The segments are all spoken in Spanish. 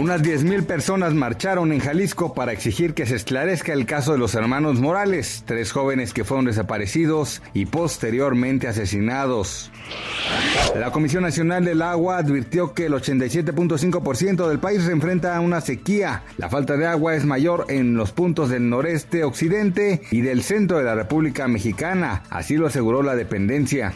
Unas 10.000 personas marcharon en Jalisco para exigir que se esclarezca el caso de los hermanos Morales, tres jóvenes que fueron desaparecidos y posteriormente asesinados. La Comisión Nacional del Agua advirtió que el 87.5% del país se enfrenta a una sequía. La falta de agua es mayor en los puntos del noreste, occidente y del centro de la República Mexicana, así lo aseguró la dependencia.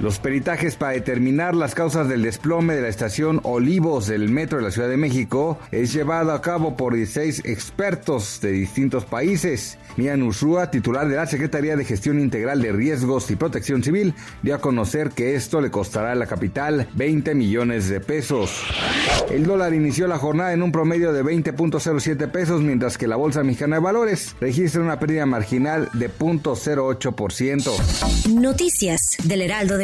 Los peritajes para determinar las causas del desplome de la estación Olivos del metro de la Ciudad de México es llevado a cabo por 16 expertos de distintos países. Mian Ursúa, titular de la Secretaría de Gestión Integral de Riesgos y Protección Civil, dio a conocer que esto le costará a la capital 20 millones de pesos. El dólar inició la jornada en un promedio de 20.07 pesos, mientras que la Bolsa Mexicana de Valores registra una pérdida marginal de 0.08%. Noticias del Heraldo de